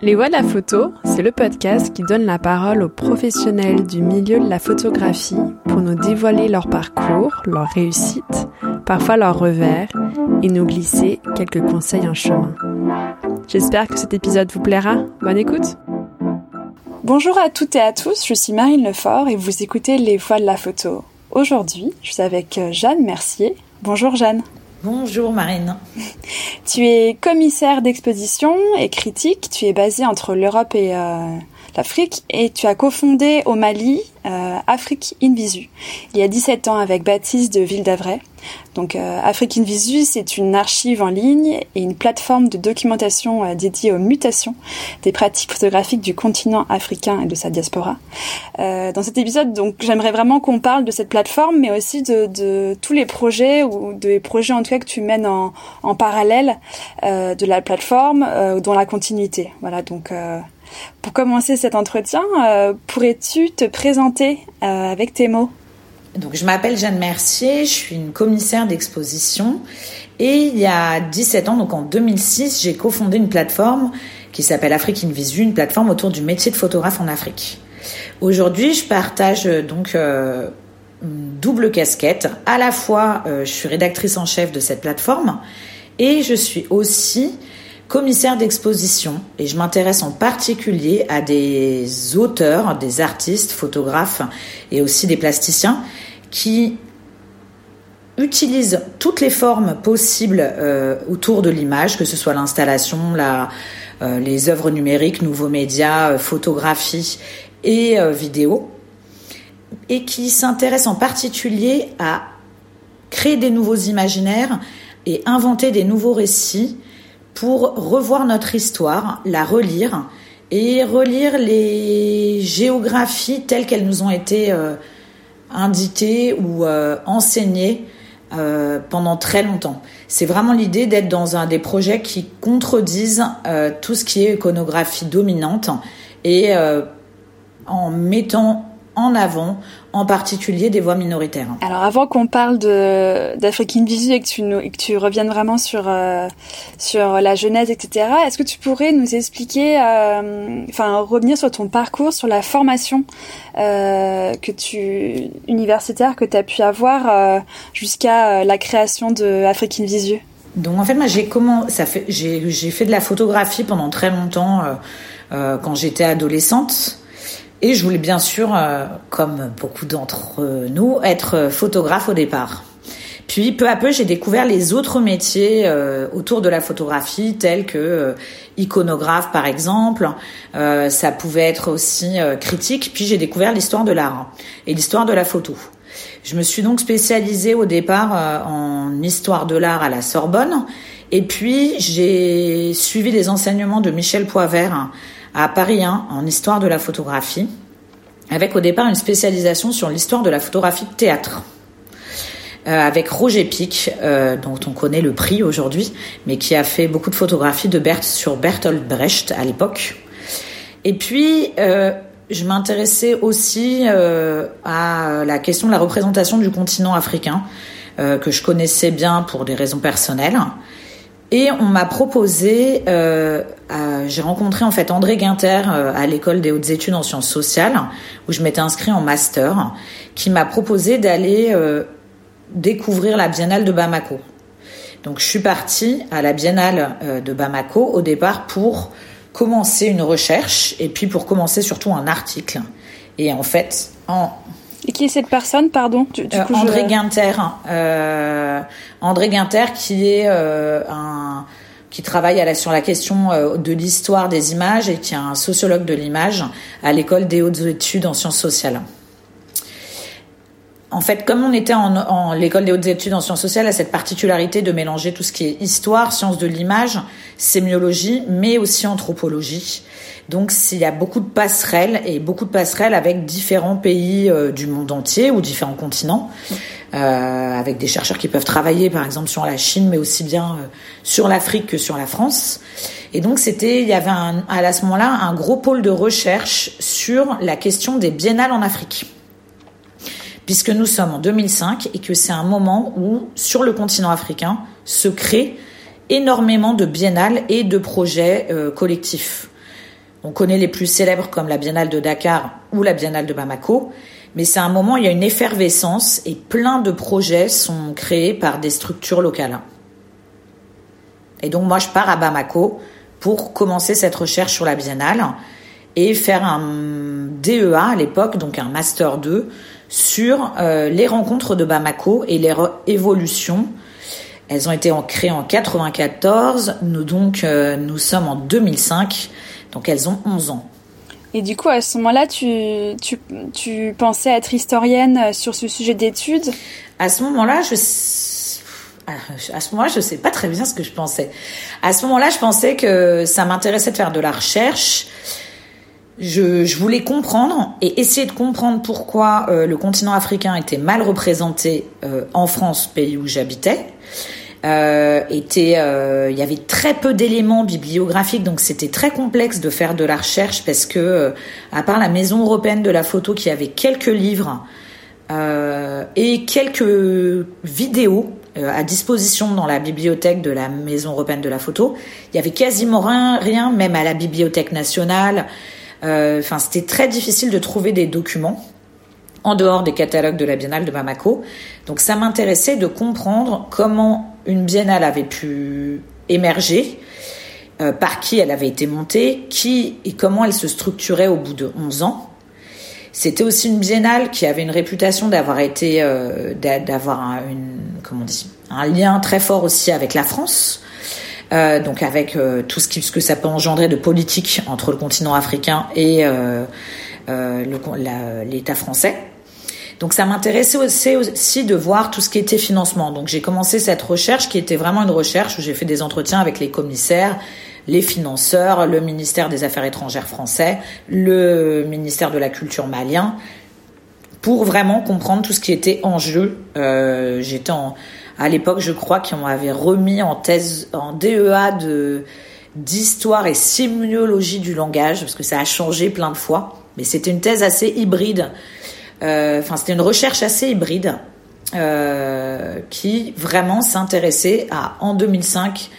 Les Voix de la photo, c'est le podcast qui donne la parole aux professionnels du milieu de la photographie pour nous dévoiler leur parcours, leur réussite, parfois leurs revers et nous glisser quelques conseils en chemin. J'espère que cet épisode vous plaira. Bonne écoute Bonjour à toutes et à tous, je suis Marine Lefort et vous écoutez Les Voix de la photo. Aujourd'hui, je suis avec Jeanne Mercier. Bonjour Jeanne. Bonjour Marine. Tu es commissaire d'exposition et critique. Tu es basée entre l'Europe et euh, l'Afrique et tu as cofondé au Mali euh, Afrique Invisu il y a 17 ans avec Baptiste de Ville d'Avray. Donc euh, Afrique Invisu, c'est une archive en ligne et une plateforme de documentation euh, dédiée aux mutations des pratiques photographiques du continent africain et de sa diaspora. Euh, dans cet épisode, donc j'aimerais vraiment qu'on parle de cette plateforme, mais aussi de, de, tous les projets ou des projets en tout cas que tu mènes en, en parallèle euh, de la plateforme, euh, dans la continuité. Voilà donc. Pour commencer cet entretien, pourrais-tu te présenter avec tes mots? Donc, je m'appelle Jeanne Mercier, je suis une commissaire d'exposition. Et il y a 17 ans, donc en 2006, j'ai cofondé une plateforme qui s'appelle Afrique Invisu, une plateforme autour du métier de photographe en Afrique. Aujourd'hui, je partage euh, donc euh, une double casquette. À la fois, euh, je suis rédactrice en chef de cette plateforme et je suis aussi commissaire d'exposition et je m'intéresse en particulier à des auteurs, des artistes, photographes et aussi des plasticiens qui utilise toutes les formes possibles euh, autour de l'image, que ce soit l'installation, la, euh, les œuvres numériques, nouveaux médias, euh, photographie et vidéo, et qui s'intéresse en particulier à créer des nouveaux imaginaires et inventer des nouveaux récits pour revoir notre histoire, la relire et relire les géographies telles qu'elles nous ont été indiqué ou euh, enseigné euh, pendant très longtemps. C'est vraiment l'idée d'être dans un des projets qui contredisent euh, tout ce qui est iconographie dominante et en mettant en avant, en particulier des voix minoritaires. Alors avant qu'on parle de d'Afrique Visu et que tu nous, que tu reviennes vraiment sur euh, sur la genèse, etc. Est-ce que tu pourrais nous expliquer, euh, enfin revenir sur ton parcours, sur la formation euh, que tu universitaire que tu as pu avoir jusqu'à la création de Afrique Visu? Donc en fait moi j'ai comment ça fait j'ai fait de la photographie pendant très longtemps quand j'étais adolescente. Et je voulais bien sûr, euh, comme beaucoup d'entre nous, être photographe au départ. Puis peu à peu, j'ai découvert les autres métiers euh, autour de la photographie, tels que euh, iconographe par exemple. ça pouvait être aussi critique. Puis j'ai découvert l'histoire de l'art et l'histoire de la photo. Je me suis donc spécialisée au départ en histoire de l'art à la Sorbonne. Et puis j'ai suivi les enseignements de Michel Poivert à Paris 1 en histoire de la photographie, avec au départ une spécialisation sur l'histoire de la photographie de théâtre. Euh, avec Roger Pic, euh, dont on connaît le prix aujourd'hui, mais qui a fait beaucoup de photographies de Berthe sur Bertolt Brecht à l'époque. Et puis, euh, je m'intéressais aussi à la question de la représentation du continent africain, que je connaissais bien pour des raisons personnelles. Et on m'a proposé, euh, j'ai rencontré en fait André Guinter euh, à l'école des hautes études en sciences sociales, où je m'étais inscrit en master, qui m'a proposé d'aller euh, découvrir la Biennale de Bamako. Donc je suis partie à la Biennale de Bamako au départ pour commencer une recherche et puis pour commencer surtout un article. Et en fait, en et qui est cette personne, pardon? Du, du euh, André Guinter. Euh, André Guinter, qui est euh, un qui travaille à la, sur la question de l'histoire des images et qui est un sociologue de l'image à l'école des hautes études en sciences sociales. En fait, comme on était en, en l'école des hautes études en sciences sociales, a cette particularité de mélanger tout ce qui est histoire, sciences de l'image, sémiologie, mais aussi anthropologie. Donc il y a beaucoup de passerelles et beaucoup de passerelles avec différents pays euh, du monde entier ou différents continents, euh, avec des chercheurs qui peuvent travailler par exemple sur la Chine, mais aussi bien euh, sur l'Afrique que sur la France. Et donc c'était, il y avait un, à ce moment-là un gros pôle de recherche sur la question des biennales en Afrique puisque nous sommes en 2005 et que c'est un moment où, sur le continent africain, se créent énormément de biennales et de projets collectifs. On connaît les plus célèbres comme la Biennale de Dakar ou la Biennale de Bamako, mais c'est un moment où il y a une effervescence et plein de projets sont créés par des structures locales. Et donc moi je pars à Bamako pour commencer cette recherche sur la Biennale et faire un DEA à l'époque, donc un Master 2, sur euh, les rencontres de Bamako et leur évolution. Elles ont été créées en 94, nous donc euh, nous sommes en 2005, donc elles ont 11 ans. Et du coup, à ce moment-là, tu, tu, tu pensais être historienne sur ce sujet d'études? À ce moment-là, je à ce moment-là, je sais pas très bien ce que je pensais. À ce moment-là, je pensais que ça m'intéressait de faire de la recherche. Je, je, voulais comprendre et essayer de comprendre pourquoi euh, le continent africain était mal représenté euh, en France, pays où j'habitais. Euh, euh, il y avait très peu d'éléments bibliographiques, donc c'était très complexe de faire de la recherche parce que, à part la Maison européenne de la photo qui avait quelques livres et quelques vidéos à disposition dans la bibliothèque de la Maison européenne de la photo, il y avait quasiment rien, rien même à la Bibliothèque nationale. Euh, enfin, c'était très difficile de trouver des documents en dehors des catalogues de la Biennale de Bamako. Donc ça m'intéressait de comprendre comment une biennale avait pu émerger, euh, par qui elle avait été montée, qui et comment elle se structurait au bout de 11 ans. C'était aussi une biennale qui avait une réputation d'avoir été, euh, d'avoir un, une, comment un lien très fort aussi avec la France. Euh, donc avec euh, tout ce, que ça peut engendrer de politique entre le continent africain et euh, l'État français. Donc ça m'intéressait aussi, de voir tout ce qui était financement. Donc j'ai commencé cette recherche qui était vraiment une recherche où j'ai fait des entretiens avec les commissaires, les financeurs, le ministère des Affaires étrangères français, le ministère de la Culture malien, pour vraiment comprendre tout ce qui était en jeu. J'étais en à l'époque, je crois qu'on avait remis en thèse, en DEA de d'histoire et sémiologie du langage, parce que ça a changé plein de fois. Mais c'était une thèse assez hybride. Euh, enfin, c'était une recherche assez hybride euh, qui vraiment s'intéressait à en 2005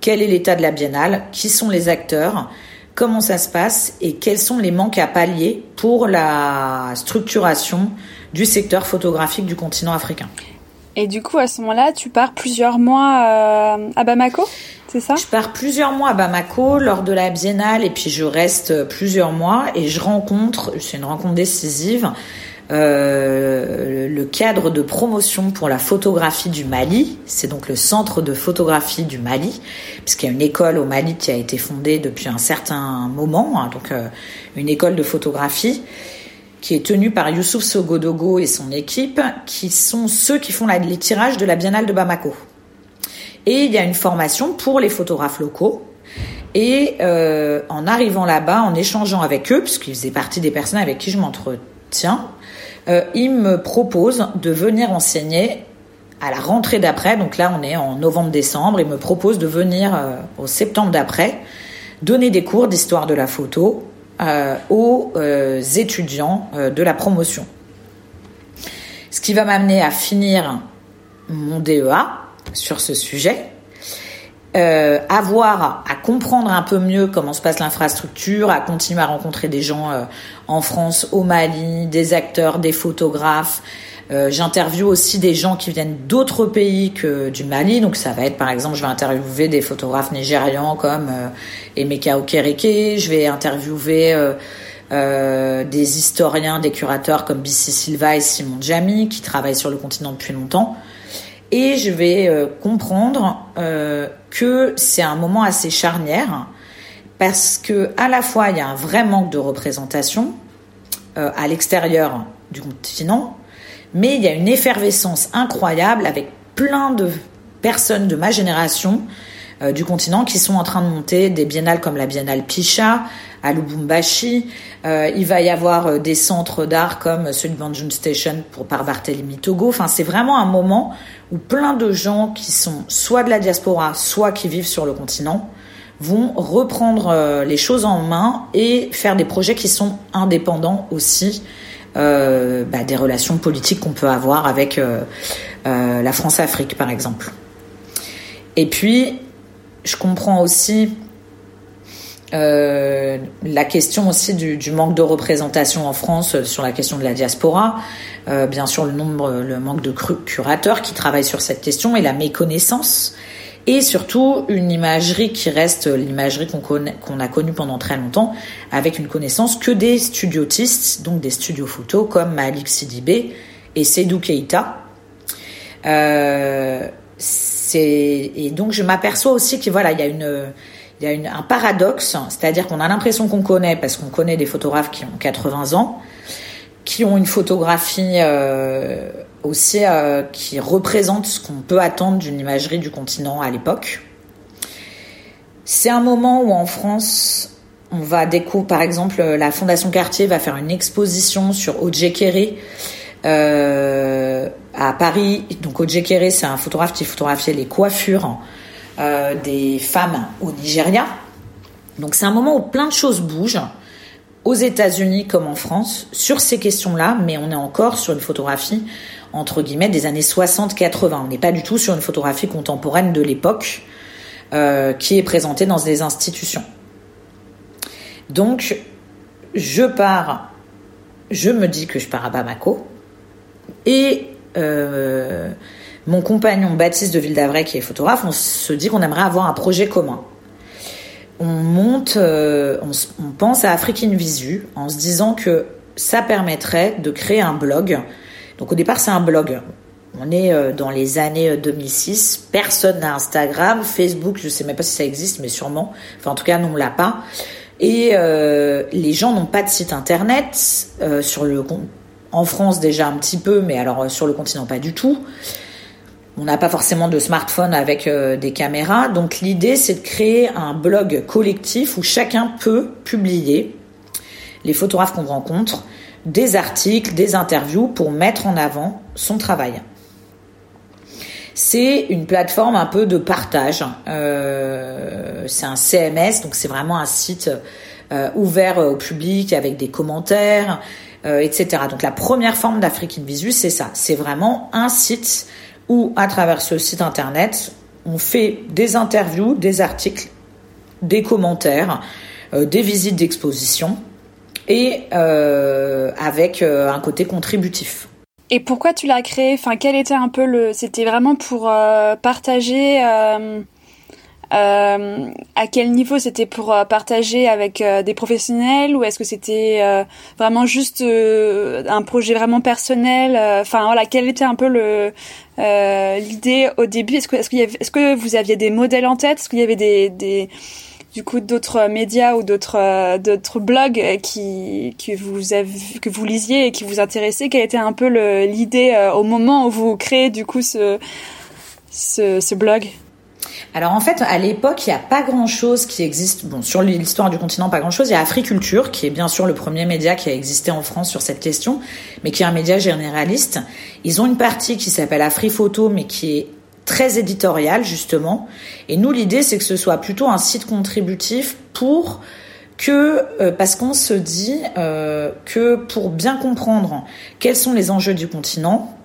quel est l'état de la biennale, qui sont les acteurs, comment ça se passe et quels sont les manques à pallier pour la structuration du secteur photographique du continent africain. Et du coup, à ce moment-là, tu pars plusieurs mois euh, à Bamako, c'est ça? Je pars plusieurs mois à Bamako lors de la biennale et puis je reste plusieurs mois et je rencontre, c'est une rencontre décisive, euh, le cadre de promotion pour la photographie du Mali. C'est donc le centre de photographie du Mali, puisqu'il y a une école au Mali qui a été fondée depuis un certain moment, hein, donc euh, une école de photographie qui est tenu par Youssouf Sogodogo et son équipe, qui sont ceux qui font les tirages de la Biennale de Bamako. Et il y a une formation pour les photographes locaux. Et euh, en arrivant là-bas, en échangeant avec eux, puisqu'ils faisaient partie des personnes avec qui je m'entretiens, euh, ils me proposent de venir enseigner à la rentrée d'après. Donc là, on est en novembre-décembre. Ils me proposent de venir euh, au septembre d'après donner des cours d'histoire de la photo aux euh, étudiants euh, de la promotion. Ce qui va m'amener à finir mon DEA sur ce sujet, euh, avoir à comprendre un peu mieux comment se passe l'infrastructure, à continuer à rencontrer des gens en France, au Mali, des acteurs, des photographes, euh, j'interviewe aussi des gens qui viennent d'autres pays que du Mali. Donc ça va être par exemple, je vais interviewer des photographes nigérians comme euh, Emeka Okereke. Je vais interviewer euh, des historiens, des curateurs comme Bissi Silva et Simon Djami qui travaillent sur le continent depuis longtemps. Et je vais comprendre que c'est un moment assez charnière parce que à la fois il y a un vrai manque de représentation à l'extérieur du continent mais il y a une effervescence incroyable avec plein de personnes de ma génération euh, du continent qui sont en train de monter des biennales comme la biennale Picha à Lubumbashi. Euh, il va y avoir euh, des centres d'art comme celui de Banjun Station pour par Barthélemy Togo. Enfin, c'est vraiment un moment où plein de gens qui sont soit de la diaspora, soit qui vivent sur le continent vont reprendre les choses en main et faire des projets qui sont indépendants aussi euh, bah, des relations politiques qu'on peut avoir avec euh, euh, la France-Afrique, par exemple. Et puis, je comprends aussi la question aussi du, manque de représentation en France sur la question de la diaspora, bien sûr le nombre, le manque de curateurs qui travaillent sur cette question et la méconnaissance, et surtout une imagerie qui reste l'imagerie qu'on qu'on a connue pendant très longtemps, avec une connaissance que des studiotistes, donc des studios photos comme Malik Sidibé et Seydou Keita. Euh, et donc je m'aperçois aussi que voilà il y a une il y a une, un paradoxe, c'est-à-dire qu'on a l'impression qu'on connaît parce qu'on connaît des photographes qui ont 80 ans, qui ont une photographie euh, aussi euh, qui représente ce qu'on peut attendre d'une imagerie du continent à l'époque. C'est un moment où en France, on va découvrir, par exemple, la Fondation Cartier va faire une exposition sur O.J. Kerry euh, à Paris. Donc O.J. Kerry, c'est un photographe qui photographiait les coiffures euh, des femmes au Nigeria. Donc c'est un moment où plein de choses bougent aux États-Unis comme en France sur ces questions-là, mais on est encore sur une photographie entre guillemets des années 60-80. On n'est pas du tout sur une photographie contemporaine de l'époque euh, qui est présentée dans des institutions. Donc je pars, je me dis que je pars à Bamako et euh, mon compagnon Baptiste de Ville qui est photographe, on se dit qu'on aimerait avoir un projet commun. On monte, euh, on, pense à Afrique Visu en se disant que ça permettrait de créer un blog. Donc au départ c'est un blog. On est euh, dans les années 2006. Personne n'a Instagram, Facebook, je sais même pas si ça existe, mais sûrement. Enfin en tout cas nous on l'a pas. Et euh, les gens n'ont pas de site internet sur le en France déjà un petit peu, mais alors sur le continent pas du tout. On n'a pas forcément de smartphone avec euh, des caméras. Donc l'idée, c'est de créer un blog collectif où chacun peut publier les photographes qu'on rencontre, des articles, des interviews pour mettre en avant son travail. C'est une plateforme un peu de partage. Euh, c'est un CMS, donc c'est vraiment un site euh, ouvert au public avec des commentaires, etc. Donc la première forme d'Afrique Visu, c'est ça. C'est vraiment un site où à travers ce site internet, on fait des interviews, des articles, des commentaires, euh, des visites d'exposition et euh, avec euh, un côté contributif. Et pourquoi tu l'as créé? Enfin, quel était un peu le C'était vraiment pour partager à quel niveau c'était pour euh, partager avec euh, des professionnels ou est-ce que c'était vraiment juste un projet vraiment personnel Enfin voilà, quelle était un peu l'idée au début? Est-ce que avait, est-ce que vous aviez des modèles en tête? Est-ce qu'il y avait des, du coup d'autres médias ou d'autres blogs qui que vous lisiez et qui vous intéressaient? Quelle était un peu l'idée au moment où vous créez du coup ce, ce blog? Alors en fait, à l'époque, il n'y a pas grand-chose qui existe. Bon, sur l'histoire du continent, pas grand-chose. Il y a Africulture, qui est bien sûr le premier média qui a existé en France sur cette question, mais qui est un média généraliste. Ils ont une partie qui s'appelle AfriPhoto, mais qui est très éditoriale justement. Et nous, l'idée, c'est que ce soit plutôt un site contributif pour que euh, parce qu'on se dit euh, que pour bien comprendre quels sont les enjeux du continent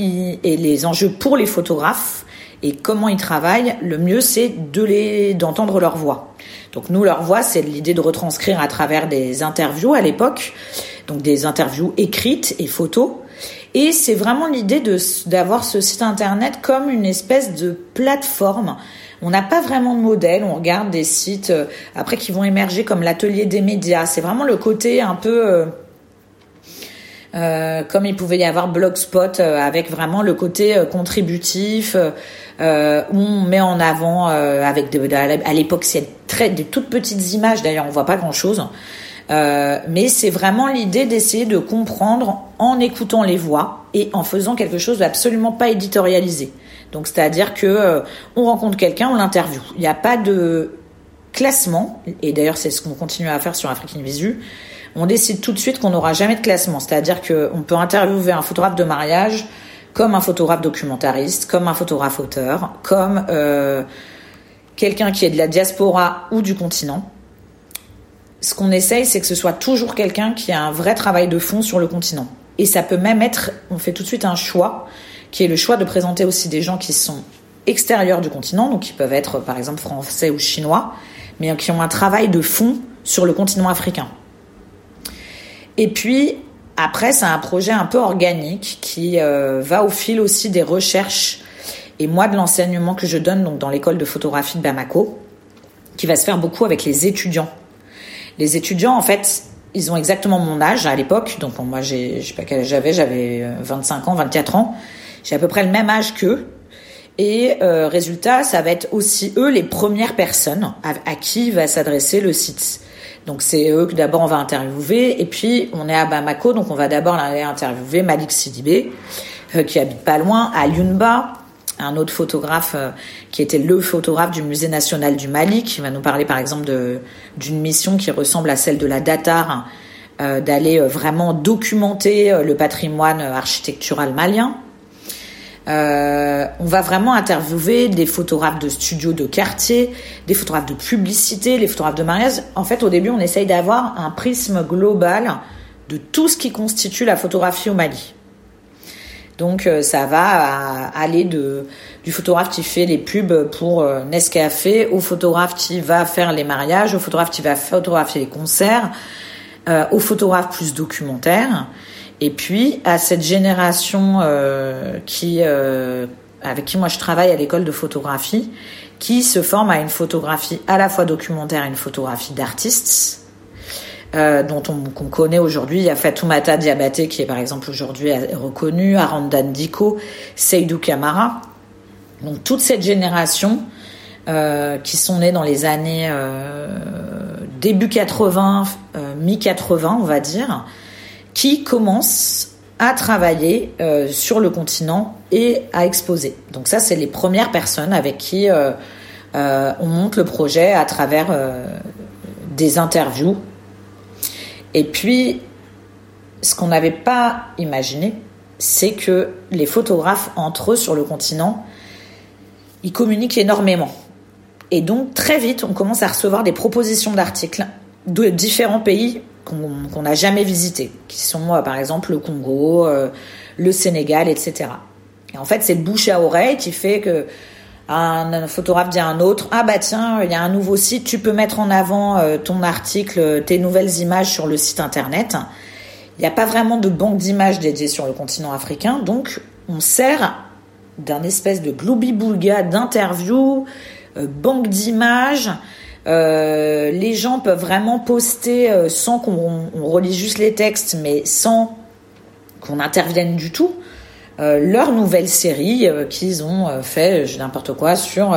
et les enjeux pour les photographes, et comment ils travaillent, le mieux c'est de les d'entendre leur voix. Donc nous leur voix, c'est l'idée de retranscrire à travers des interviews à l'époque, donc des interviews écrites et photos. Et c'est vraiment l'idée de d'avoir ce site internet comme une espèce de plateforme. On n'a pas vraiment de modèle, on regarde des sites euh, après qui vont émerger comme l'atelier des médias. C'est vraiment le côté un peu euh, euh, comme il pouvait y avoir Blogspot euh, avec vraiment le côté euh, contributif euh, où on met en avant avec de, à l'époque c'est très des toutes petites images d'ailleurs on voit pas grand chose mais c'est vraiment l'idée d'essayer de comprendre en écoutant les voix et en faisant quelque chose d'absolument pas éditorialisé. Donc c'est-à-dire que on rencontre quelqu'un on l'interviewe. Il n'y a pas de classement et d'ailleurs c'est ce qu'on continue à faire sur African Visu on décide tout de suite qu'on n'aura jamais de classement. C'est-à-dire qu'on peut interviewer un photographe de mariage comme un photographe documentariste, comme un photographe auteur, comme euh, quelqu'un qui est de la diaspora ou du continent. Ce qu'on essaye, c'est que ce soit toujours quelqu'un qui a un vrai travail de fond sur le continent. Et ça peut même être, on fait tout de suite un choix, qui est le choix de présenter aussi des gens qui sont extérieurs du continent, donc qui peuvent être par exemple français ou chinois, mais qui ont un travail de fond sur le continent africain. Et puis, après, c'est un projet un peu organique qui euh, va au fil aussi des recherches et moi de l'enseignement que je donne donc dans l'école de photographie de Bamako, qui va se faire beaucoup avec les étudiants. Les étudiants, en fait, ils ont exactement mon âge à l'époque. Donc moi, j'ai, je sais pas quel âge j'avais, j'avais 25 euh, ans, 24 ans. J'ai à peu près le même âge qu'eux. Et euh, résultat, ça va être aussi eux les premières personnes à, à qui va s'adresser le site. Donc c'est eux que d'abord on va interviewer et puis on est à Bamako donc on va d'abord aller interviewer Malik Sidibé euh, qui habite pas loin à Yunba, un autre photographe euh, qui était le photographe du musée national du Mali qui va nous parler par exemple d'une mission qui ressemble à celle de la Datar euh, d'aller vraiment documenter le patrimoine architectural malien. Euh, on va vraiment interviewer des photographes de studios de quartier, des photographes de publicité, les photographes de mariage. En fait, au début, on essaye d'avoir un prisme global de tout ce qui constitue la photographie au Mali. Donc euh, ça va aller de du photographe qui fait les pubs pour euh, Nescafé au photographe qui va faire les mariages, au photographe qui va photographier les concerts, au photographe plus documentaire. Et puis à cette génération euh, qui, euh, avec qui moi je travaille à l'école de photographie, qui se forme à une photographie à la fois documentaire et une photographie d'artistes. Euh, dont on, connaît aujourd'hui. Il y a Fatoumata Diabaté qui est par exemple aujourd'hui reconnue, Arandan Diko, Seydou Kamara. Donc toute cette génération qui sont nés dans les années début 80, euh, mi 80 on va dire, qui commence à travailler euh, sur le continent et à exposer. Donc ça, c'est les premières personnes avec qui euh, euh, on monte le projet à travers des interviews. Et puis, ce qu'on n'avait pas imaginé, c'est que les photographes entre eux sur le continent, ils communiquent énormément. Et donc très vite, on commence à recevoir des propositions d'articles de différents pays qu'on n'a jamais visité, qui sont euh, par exemple le Congo, euh, le Sénégal, etc. Et en fait, c'est le bouche à oreille qui fait que un, photographe dit à un autre ah bah tiens il y a un nouveau site tu peux mettre en avant euh, ton article tes nouvelles images sur le site internet il n'y a pas vraiment de banque d'images dédiée sur le continent africain donc on sert d'un espèce de gloubi-boulga d'interviews banque d'images euh, les gens peuvent vraiment poster euh, sans qu'on relie juste les textes, mais sans qu'on intervienne du tout. Euh, leur nouvelle série qu'ils ont fait, n'importe quoi, sur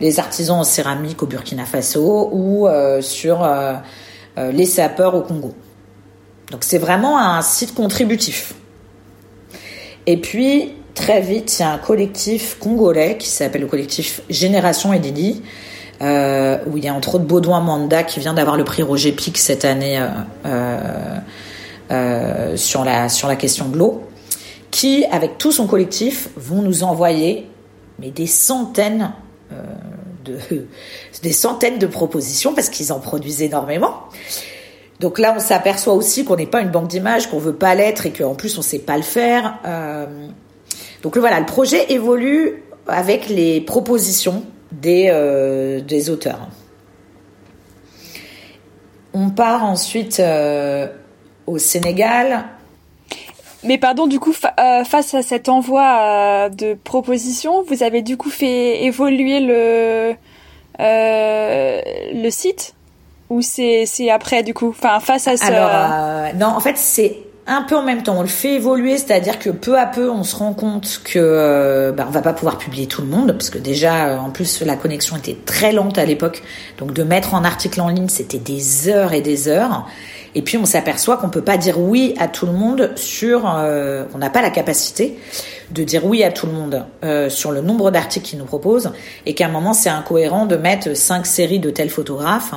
les artisans en céramique au Burkina Faso ou sur les sapeurs au Congo. Donc c'est vraiment un site contributif. Et puis très vite, il y a un collectif congolais qui s'appelle le collectif Génération Edidi, euh, où il y a entre autres Baudouin Manda qui vient d'avoir le prix Roger Pic cette année euh, euh, sur, la, sur la question de l'eau, qui, avec tout son collectif, vont nous envoyer mais des centaines de, des centaines de propositions parce qu'ils en produisent énormément. Donc là, on s'aperçoit aussi qu'on n'est pas une banque d'images, qu'on veut pas l'être et qu'en plus on sait pas le faire. Donc voilà, le projet évolue avec les propositions des, euh, des auteurs. On part ensuite euh, au Sénégal. Mais pardon, du coup, euh, face à cet envoi de propositions, vous avez du coup fait évoluer le, le site? Ou c'est après du coup? Enfin face à ça alors non en fait c'est un peu en même temps. On le fait évoluer, c'est-à-dire que peu à peu, on se rend compte que bah, on va pas pouvoir publier tout le monde, parce que déjà, euh, en plus, la connexion était très lente à l'époque. Donc, de mettre en article en ligne, c'était des heures et des heures. Et puis, on s'aperçoit qu'on peut pas dire oui à tout le monde sur, euh, on n'a pas la capacité de dire oui à tout le monde sur le nombre d'articles qu'ils nous proposent, et qu'à un moment, c'est incohérent de mettre cinq séries de tels photographes.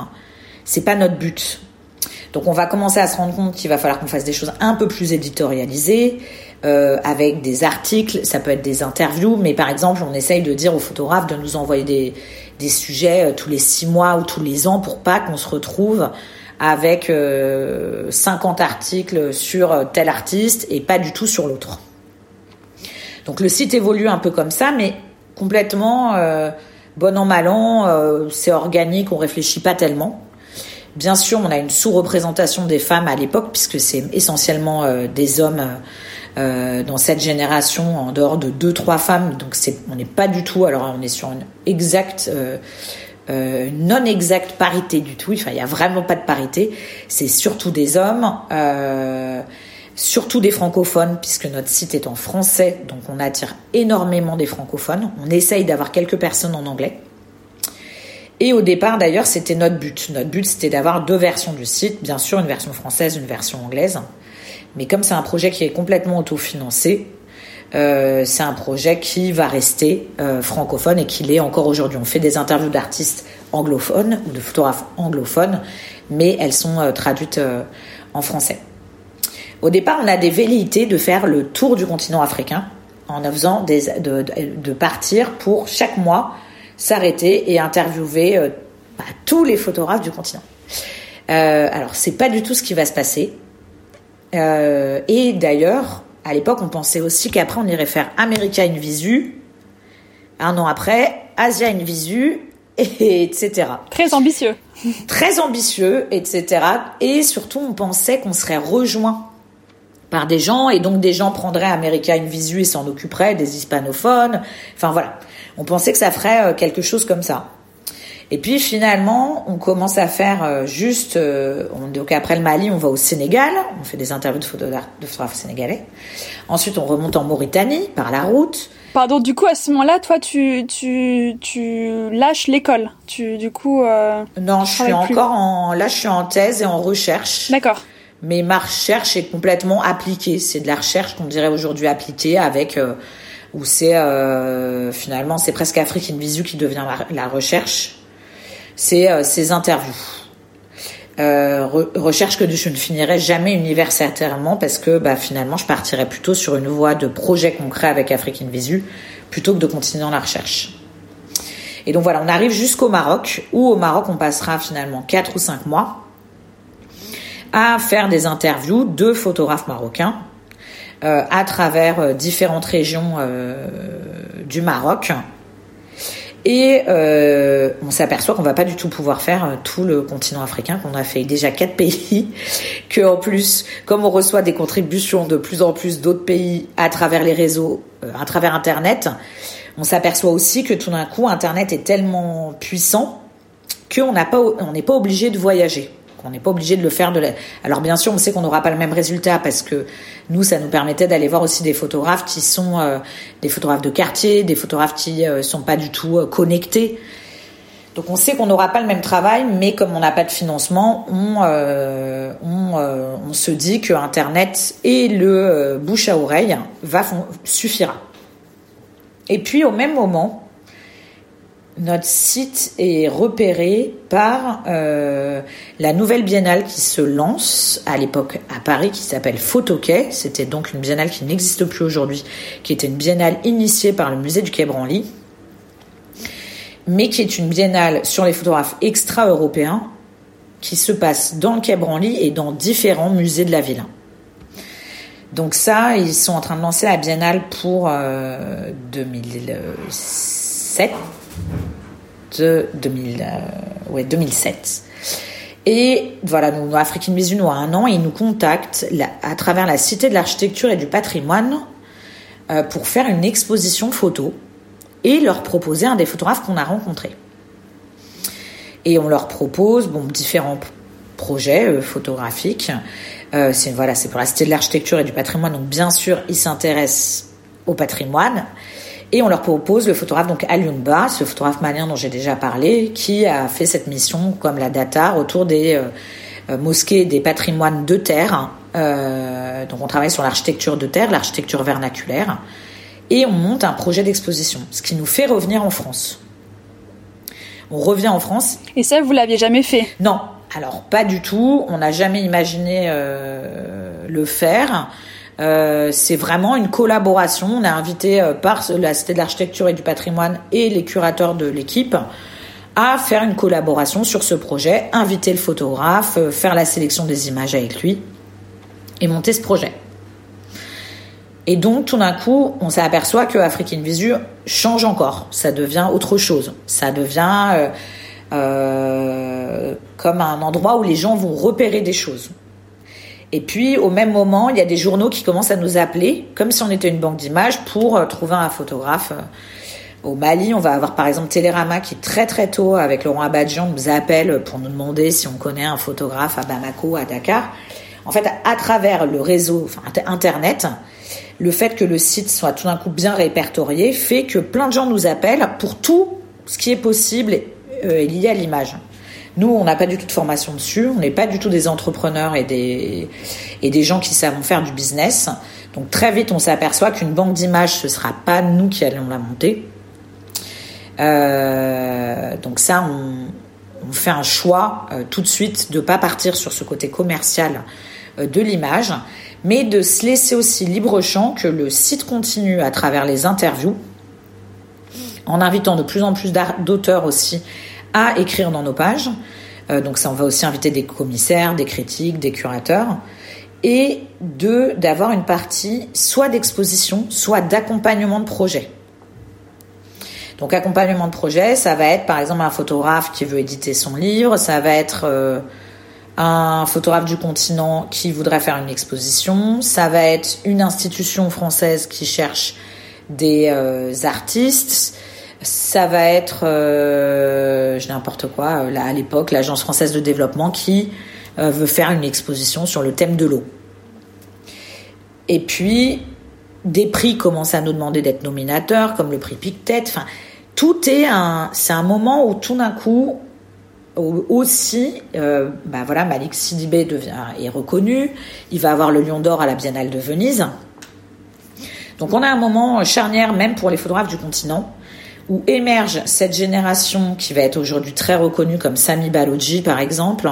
C'est pas notre but. Donc on va commencer à se rendre compte qu'il va falloir qu'on fasse des choses un peu plus éditorialisées, euh, avec des articles, ça peut être des interviews, mais par exemple on essaye de dire aux photographes de nous envoyer des, sujets euh, tous les six mois ou tous les ans pour pas qu'on se retrouve avec euh, 50 articles sur euh, tel artiste et pas du tout sur l'autre. Donc le site évolue un peu comme ça, mais complètement bon an mal an, c'est organique, on réfléchit pas tellement. Bien sûr, on a une sous-représentation des femmes à l'époque, puisque c'est essentiellement des hommes dans cette génération, en dehors de deux, trois femmes. Donc, on n'est pas du tout. Alors, on est sur une exacte euh, non exacte parité du tout. Enfin, il y a vraiment pas de parité. C'est surtout des hommes, euh, surtout des francophones, puisque notre site est en français, donc on attire énormément des francophones. On essaye d'avoir quelques personnes en anglais. Et au départ, d'ailleurs, c'était notre but. Notre but, c'était d'avoir deux versions du site, bien sûr, une version française, une version anglaise. Mais comme c'est un projet qui est complètement autofinancé, euh, c'est un projet qui va rester euh, francophone et qui l'est encore aujourd'hui. On fait des interviews d'artistes anglophones ou de photographes anglophones, mais elles sont euh, traduites en français. Au départ, on a des velléités de faire le tour du continent africain en faisant des, de, de, partir pour chaque mois s'arrêter et interviewer bah, tous les photographes du continent. Euh, alors, c'est pas du tout ce qui va se passer. Euh, et d'ailleurs, à l'époque, on pensait aussi qu'après, on irait faire America in Visu. Un an après, Asia in Visu, et etc. Très ambitieux. Très ambitieux, etc. Et surtout, on pensait qu'on serait rejoint par des gens, et donc des gens prendraient America in Visu et s'en occuperaient, des hispanophones. Enfin voilà. On pensait que ça ferait euh, quelque chose comme ça. Et puis finalement, on commence à faire euh, juste, euh, on, donc après le Mali, on va au Sénégal, on fait des interviews de, photographes, sénégalais. Ensuite, on remonte en Mauritanie par la route. Pardon, du coup, à ce moment-là, toi, tu, tu, tu lâches l'école. Tu, du coup. Euh, non, je suis encore en, là, je suis en thèse et en recherche. D'accord. Mais ma recherche est complètement appliquée. C'est de la recherche qu'on dirait aujourd'hui appliquée avec, où c'est finalement, c'est presque Afrique Visu qui devient la recherche c'est euh, ces interviews. Euh, recherche que je ne finirai jamais universitairement parce que bah, finalement je partirais plutôt sur une voie de projet concret avec African Visu plutôt que de continuer dans la recherche. Et donc voilà, on arrive jusqu'au Maroc où au Maroc on passera finalement 4 ou 5 mois à faire des interviews de photographes marocains euh, à travers euh, différentes régions euh, du Maroc et euh, on s'aperçoit qu'on va pas du tout pouvoir faire euh, tout le continent africain, qu'on a fait déjà quatre pays, que en plus, comme on reçoit des contributions de plus en plus d'autres pays à travers les réseaux, euh, à travers Internet, on s'aperçoit aussi que tout d'un coup, Internet est tellement puissant qu'on n'est pas obligé de voyager. On n'est pas obligé de le faire. Alors bien sûr, on sait qu'on n'aura pas le même résultat parce que nous, ça nous permettait d'aller voir aussi des photographes qui sont euh, des photographes de quartier, des photographes qui euh, sont pas du tout euh, connectés. Donc on sait qu'on n'aura pas le même travail, mais comme on n'a pas de financement, on, on, se dit que Internet et le bouche à oreille suffira. Et puis au même moment, notre site est repéré par euh, la nouvelle biennale qui se lance à l'époque à Paris, qui s'appelle Photoquai. C'était donc une biennale qui n'existe plus aujourd'hui, qui était une biennale initiée par le musée du Quai Branly, mais qui est une biennale sur les photographes extra-européens qui se passe dans le Quai Branly et dans différents musées de la ville. Donc ça, ils sont en train de lancer la biennale pour euh, 2007 de 2000, euh, 2007. Et voilà, nous, African Vision a un an ils nous contactent à travers la Cité de l'Architecture et du Patrimoine euh, pour faire une exposition photo et leur proposer un des photographes qu'on a rencontrés. Et on leur propose bon, différents projets euh, photographiques. c'est voilà, c'est pour la Cité de l'Architecture et du Patrimoine, donc bien sûr, ils s'intéressent au patrimoine. Et on leur propose le photographe donc ce photographe malien dont j'ai déjà parlé, qui a fait cette mission comme la data autour des euh, euh, mosquées des patrimoines de terre. Euh, donc on travaille sur l'architecture de terre, l'architecture vernaculaire, et on monte un projet d'exposition, ce qui nous fait revenir en France. On revient en France. Et ça, vous l'aviez jamais fait? Non, alors pas du tout. On n'a jamais imaginé le faire. Euh, c'est vraiment une collaboration. On a invité euh, par la Cité de l'Architecture et du Patrimoine et les curateurs de l'équipe à faire une collaboration sur ce projet, inviter le photographe, euh, faire la sélection des images avec lui et monter ce projet. Et donc, tout d'un coup, on s'aperçoit que African Visu change encore. Ça devient autre chose. Ça devient comme un endroit où les gens vont repérer des choses. Et puis, au même moment, il y a des journaux qui commencent à nous appeler, comme si on était une banque d'images, pour euh, trouver un photographe. Au Mali, on va avoir par exemple Télérama qui très très tôt, avec Laurent Abadjian, nous appelle pour nous demander si on connaît un photographe à Bamako, à Dakar. En fait, à travers le réseau, Internet, le fait que le site soit tout d'un coup bien répertorié fait que plein de gens nous appellent pour tout ce qui est possible euh, lié à l'image. Nous, on n'a pas du tout de formation dessus, on n'est pas du tout des entrepreneurs et des, gens qui savent faire du business. Donc très vite, on s'aperçoit qu'une banque d'images, ce sera pas nous qui allons la monter. Euh, donc ça, on, on, fait un choix euh, tout de suite de pas partir sur ce côté commercial euh, de l'image, mais de se laisser aussi libre champ que le site continue à travers les interviews, en invitant de plus en plus d'auteurs aussi à écrire dans nos pages. Euh, donc ça, on va aussi inviter des commissaires, des critiques, des curateurs, et de d'avoir une partie soit d'exposition, soit d'accompagnement de projet. Donc accompagnement de projet, ça va être par exemple un photographe qui veut éditer son livre, ça va être euh, un photographe du continent qui voudrait faire une exposition, ça va être une institution française qui cherche des euh, artistes, ça va être, euh, je n'importe quoi, euh, à l'époque, l'Agence française de développement qui euh, veut faire une exposition sur le thème de l'eau. Et puis, des prix commencent à nous demander d'être nominateurs, comme le prix Pictet. Enfin, tout est un, c'est un moment où tout d'un coup, aussi, bah voilà, Malik Sidibé devient est reconnu. Il va avoir le Lion d'Or à la Biennale de Venise. Donc on a un moment charnière même pour les photographes du continent où émerge cette génération qui va être aujourd'hui très reconnue comme Sami Baloji par exemple,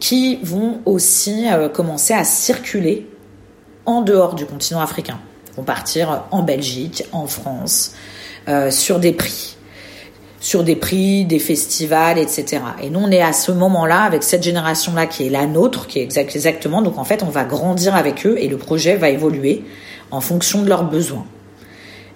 qui vont aussi euh, commencer à circuler en dehors du continent africain. Ils vont partir en Belgique, en France, euh, sur des prix sur des prix, des festivals, etc. Et nous, on est à ce moment-là avec cette génération-là qui est la nôtre, qui est exactement. Donc en fait, on va grandir avec eux et le projet va évoluer en fonction de leurs besoins.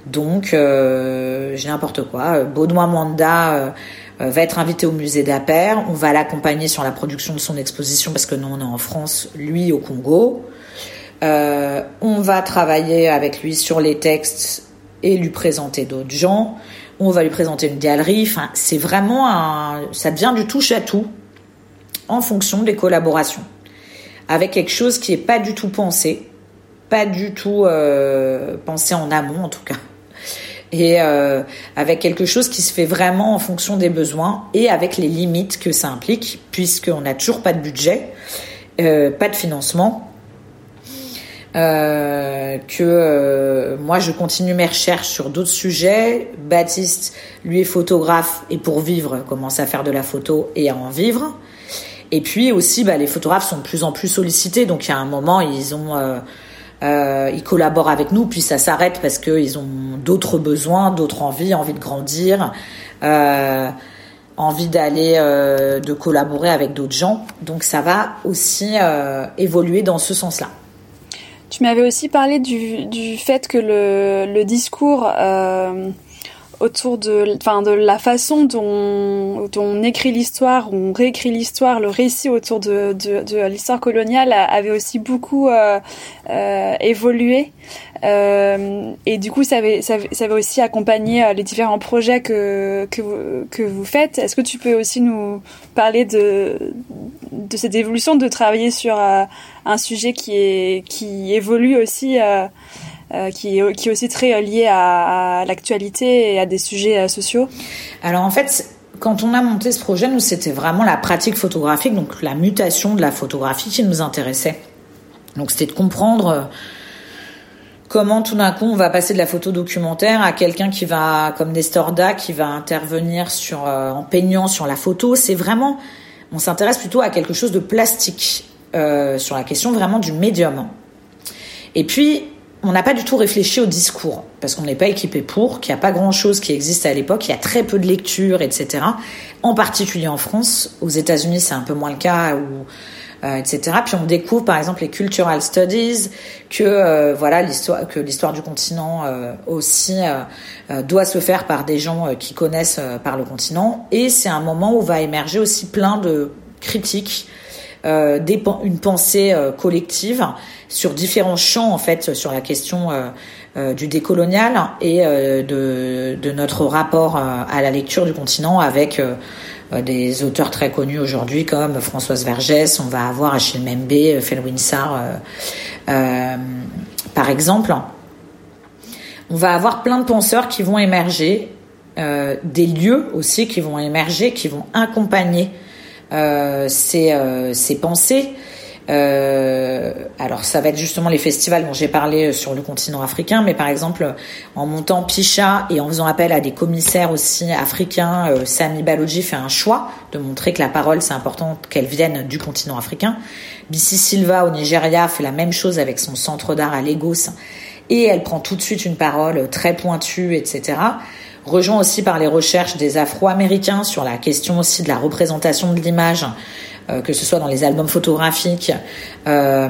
Donc, euh, j'ai n'importe quoi. Euh, Baudouin Manda euh, va être invité au musée d'Aper. On va l'accompagner sur la production de son exposition parce que nous, on est en France, lui au Congo. on va travailler avec lui sur les textes et lui présenter d'autres gens. On va lui présenter une galerie. Enfin, c'est vraiment un, ça devient du touche à tout en fonction des collaborations, avec quelque chose qui est pas du tout pensé, pas du tout pensé en amont en tout cas et euh, avec quelque chose qui se fait vraiment en fonction des besoins et avec les limites que ça implique, puisqu'on n'a toujours pas de budget, euh, pas de financement. Euh, que euh, moi je continue mes recherches sur d'autres sujets. Baptiste, lui est photographe et pour vivre commence à faire de la photo et à en vivre. Et puis aussi, bah, les photographes sont de plus en plus sollicités, donc il y a un moment ils ont euh, ils collaborent avec nous, puis ça s'arrête parce qu'ils ont d'autres besoins, d'autres envies, envie de grandir, euh, envie d'aller, euh, de collaborer avec d'autres gens. Donc ça va aussi évoluer dans ce sens-là. Tu m'avais aussi parlé du, du fait que le, le discours autour de, enfin, de la façon dont, dont on écrit l'histoire, on réécrit l'histoire, le récit autour de, de, de l'histoire coloniale avait aussi beaucoup euh, euh, évolué. Euh, et du coup, ça avait, ça, avait aussi accompagné euh, les différents projets que, que, que vous faites. Est-ce que tu peux aussi nous parler de, de cette évolution, de travailler sur euh, un sujet qui, est, qui évolue aussi euh, euh, qui, est, qui est aussi très lié à, l'actualité et à des sujets euh, sociaux Alors en fait, quand on a monté ce projet, nous c'était vraiment la pratique photographique, donc la mutation de la photographie qui nous intéressait. Donc c'était de comprendre euh, comment tout d'un coup on va passer de la photo documentaire à quelqu'un qui va, comme Nestor Da, qui va intervenir sur, en peignant sur la photo. C'est vraiment, on s'intéresse plutôt à quelque chose de plastique, euh, sur la question vraiment du médium. Et puis on n'a pas du tout réfléchi au discours parce qu'on n'est pas équipé pour, qu'il n'y a pas grand-chose qui existe à l'époque, il y a très peu de lectures, etc. En particulier en France, aux États-Unis c'est un peu moins le cas où etc. Puis on découvre par exemple les cultural studies, que voilà l'histoire, que l'histoire du continent aussi doit se faire par des gens qui connaissent par le continent. Et c'est un moment où va émerger aussi plein de critiques euh, une pensée euh, collective sur différents champs en fait sur la question euh, du décolonial et de, de, notre rapport à la lecture du continent avec des auteurs très connus aujourd'hui comme Françoise Vergès, on va avoir Achille Membe, Felwine Sarr, par exemple. On va avoir plein de penseurs qui vont émerger, des lieux aussi qui vont émerger, qui vont accompagner euh, ces, euh, pensées. Euh, alors ça va être justement les festivals dont j'ai parlé sur le continent africain, mais par exemple en montant Picha et en faisant appel à des commissaires aussi africains, Sami Baloji fait un choix de montrer que la parole c'est important qu'elle vienne du continent africain. Bissi Silva au Nigeria fait la même chose avec son centre d'art à Lagos et elle prend tout de suite une parole très pointue, etc rejoint aussi par les recherches des Afro-Américains sur la question aussi de la représentation de l'image, euh, que ce soit dans les albums photographiques, euh,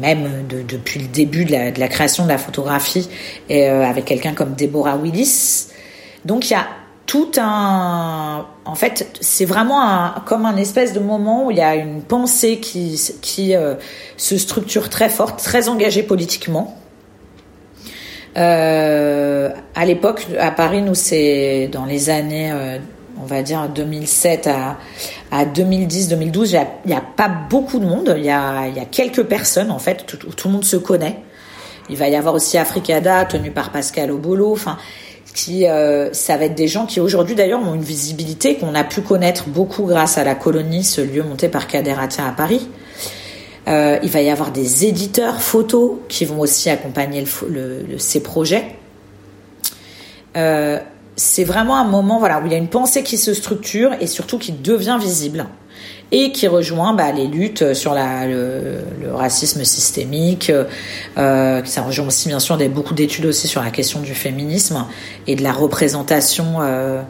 même depuis le début de la, création de la photographie, euh, avec quelqu'un comme Deborah Willis. Donc il y a tout un... En fait, c'est vraiment comme un espèce de moment où il y a une pensée qui se structure très forte, très engagée politiquement euh, à l'époque, à Paris, nous, c'est dans les années, euh, on va dire 2007 à, à 2010-2012, il n'y a, pas beaucoup de monde. Il y a, y a quelques personnes, en fait, tout, tout, le monde se connaît. Il va y avoir aussi Africada, tenu par Pascal Obolo. Enfin, qui, euh, ça va être des gens qui aujourd'hui d'ailleurs ont une visibilité qu'on a pu connaître beaucoup grâce à la colonie, ce lieu monté par Kader à Paris. Euh, il va y avoir des éditeurs photos qui vont aussi accompagner ces projets. Euh, c'est vraiment un moment voilà, où il y a une pensée qui se structure et surtout qui devient visible et qui rejoint bah, les luttes sur le, racisme systémique. Euh, ça rejoint aussi bien sûr des, beaucoup d'études aussi sur la question du féminisme et de la représentation euh,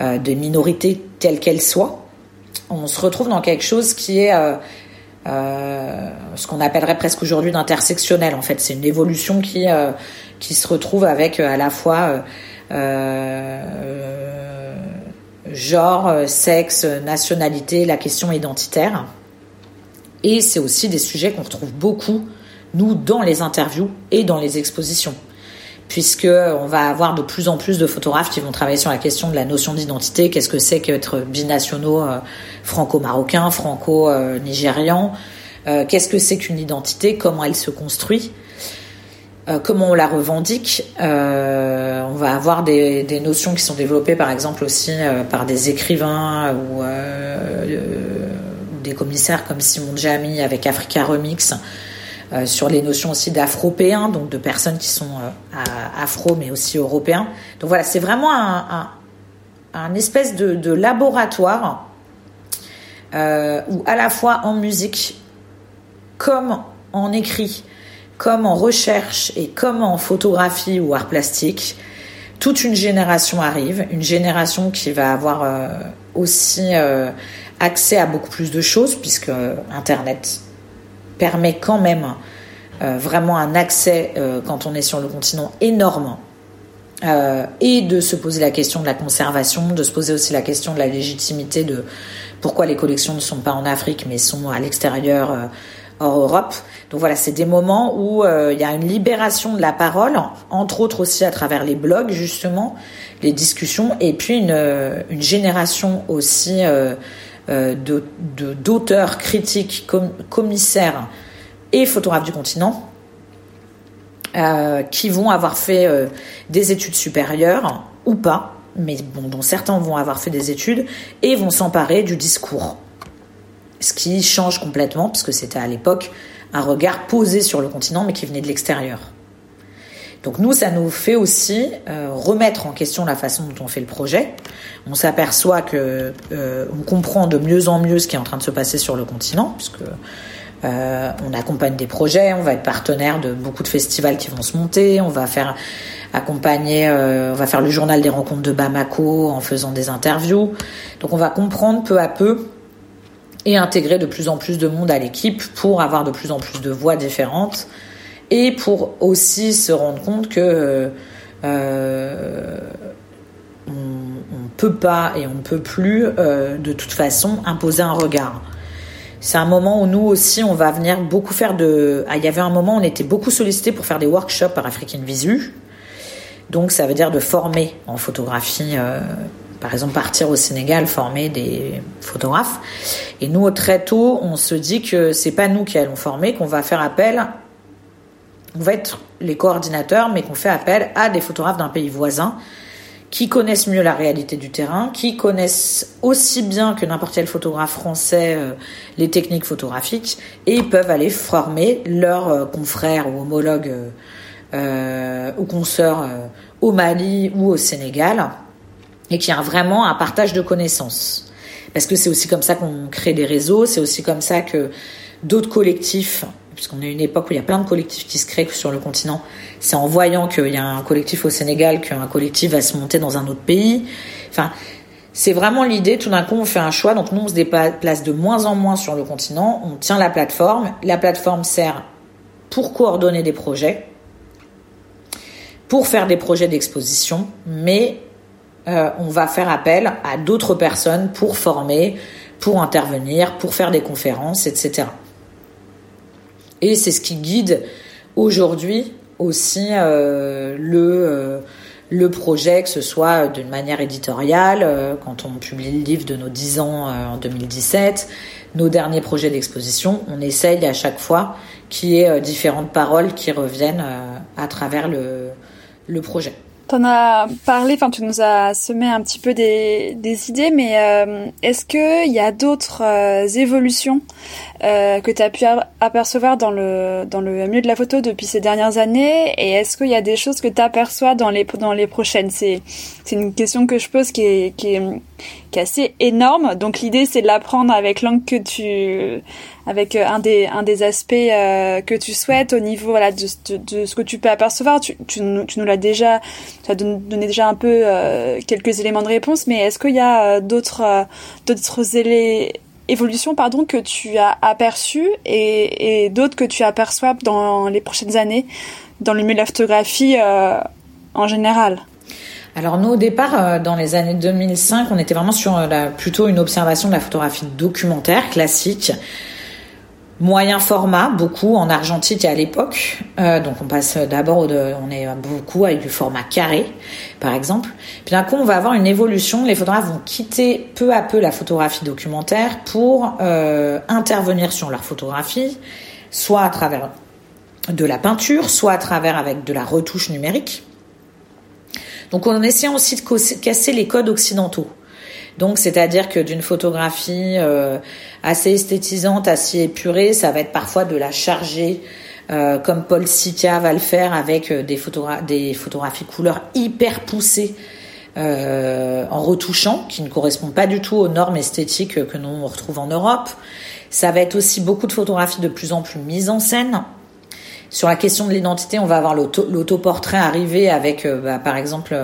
euh, des minorités telles qu'elles soient. On se retrouve dans quelque chose qui est euh, ce qu'on appellerait presque aujourd'hui d'intersectionnel. En fait, c'est une évolution qui euh, qui se retrouve avec euh, à la fois genre, sexe, nationalité, la question identitaire. Et c'est aussi des sujets qu'on retrouve beaucoup, nous, dans les interviews et dans les expositions puisque on va avoir de plus en plus de photographes qui vont travailler sur la question de la notion d'identité. Qu'est-ce que c'est qu'être binationaux euh, franco-marocains, franco-nigérians? Euh, Qu'est-ce que c'est qu'une identité? Comment elle se construit? Euh, Comment on la revendique? On va avoir des, des, notions qui sont développées, par exemple aussi par des écrivains ou des commissaires comme Simon Jamy avec Africa Remix euh, sur les notions aussi d'afropéens, donc de personnes qui sont euh, afro mais aussi européens. Donc voilà, c'est vraiment un, espèce de, laboratoire euh, où à la fois en musique, comme en écrit, comme en recherche et comme en photographie ou art plastique, toute une génération arrive, une génération qui va avoir aussi accès à beaucoup plus de choses puisque Internet permet quand même euh, vraiment un accès euh, quand on est sur le continent énorme. Euh, et de se poser la question de la conservation, de se poser aussi la question de la légitimité de pourquoi les collections ne sont pas en Afrique mais sont à l'extérieur hors Europe. Donc voilà, c'est des moments où il y a une libération de la parole, entre autres aussi à travers les blogs justement, les discussions, et puis une, une génération aussi d'auteurs, critiques, commissaires et photographes du continent euh, qui vont avoir fait euh, des études supérieures ou pas, mais dont certains vont avoir fait des études et vont s'emparer du discours. Ce qui change complètement, puisque c'était à l'époque un regard posé sur le continent, mais qui venait de l'extérieur. Donc nous, ça nous fait aussi euh, remettre en question la façon dont on fait le projet. On s'aperçoit que euh, on comprend de mieux en mieux ce qui est en train de se passer sur le continent, puisque euh, on accompagne des projets, on va être partenaire de beaucoup de festivals qui vont se monter, on va faire accompagner, on va faire le journal des rencontres de Bamako en faisant des interviews. Donc on va comprendre peu à peu et intégrer de plus en plus de monde à l'équipe pour avoir de plus en plus de voix différentes et pour aussi se rendre compte que euh, on, ne peut pas et on ne peut plus euh, de toute façon imposer un regard. C'est un moment où nous aussi on va venir beaucoup faire de. Ah, il y avait un moment où on était beaucoup sollicité pour faire des workshops par African Visu. Donc ça veut dire de former en photographie. Euh, par exemple, partir au Sénégal, former des photographes. Et nous, très tôt, on se dit que c'est pas nous qui allons former, qu'on va faire appel on va être les coordinateurs, mais qu'on fait appel à des photographes d'un pays voisin qui connaissent mieux la réalité du terrain, qui connaissent aussi bien que n'importe quel photographe français euh, les techniques photographiques, et ils peuvent aller former leurs euh, confrères ou homologues euh, ou consoeurs au Mali ou au Sénégal, et qui a vraiment un partage de connaissances. Parce que c'est aussi comme ça qu'on crée des réseaux, c'est aussi comme ça que d'autres collectifs puisqu'on est une époque où il y a plein de collectifs qui se créent sur le continent. C'est en voyant qu'il y a un collectif au Sénégal qu'un collectif va se monter dans un autre pays. Enfin, c'est vraiment l'idée. Tout d'un coup, on fait un choix. Donc nous, on se déplace de moins en moins sur le continent. On tient la plateforme. La plateforme sert pour coordonner des projets, pour faire des projets d'exposition, mais euh, on va faire appel à d'autres personnes pour former, pour intervenir, pour faire des conférences, etc. Et c'est ce qui guide aujourd'hui aussi euh, le, euh, le projet, que ce soit d'une manière éditoriale, euh, quand on publie le livre de nos 10 ans en 2017, nos derniers projets d'exposition, on essaye à chaque fois qu'il y ait différentes paroles qui reviennent à travers le, le projet. T'en as parlé, enfin tu nous as semé un petit peu des, des idées, mais euh, est-ce qu'il y a d'autres euh, évolutions euh, que tu as pu apercevoir dans le, dans le milieu de la photo depuis ces dernières années? Et est-ce qu'il y a des choses que tu aperçois dans les, dans les prochaines? C'est une question que je pose qui est, qui est, qui est assez énorme. Donc l'idée c'est de l'apprendre avec l'angle que tu avec euh, un des un des aspects euh, que tu souhaites au niveau voilà de, ce que tu peux apercevoir. Tu, tu, tu nous l'as déjà tu as donné déjà un peu euh, quelques éléments de réponse mais est-ce qu'il y a d'autres d'autres évolutions pardon que tu as aperçues et, et d'autres que tu aperçois dans les prochaines années dans le milieu de la photographie en général? Alors nous au départ dans les années 2005 on était vraiment sur la, plutôt une observation de la photographie documentaire classique moyen format, beaucoup en argentique à l'époque. Euh, donc on passe d'abord, on est beaucoup avec du format carré, par exemple. Puis d'un coup, on va avoir une évolution. Les photographes vont quitter peu à peu la photographie documentaire pour euh, intervenir sur leur photographie, soit à travers de la peinture, soit à travers avec de la retouche numérique. Donc on essaie aussi de casser les codes occidentaux. Donc, c'est-à-dire que d'une photographie euh, assez esthétisante, assez épurée, ça va être parfois de la charger, euh, comme Paul Sica va le faire avec euh, des, photographies couleurs hyper poussées. en retouchant, qui ne correspondent pas du tout aux normes esthétiques que nous retrouve en Europe. Ça va être aussi beaucoup de photographies de plus en plus mises en scène. Sur la question de l'identité, on va avoir l'autoportrait arriver avec, bah, par exemple,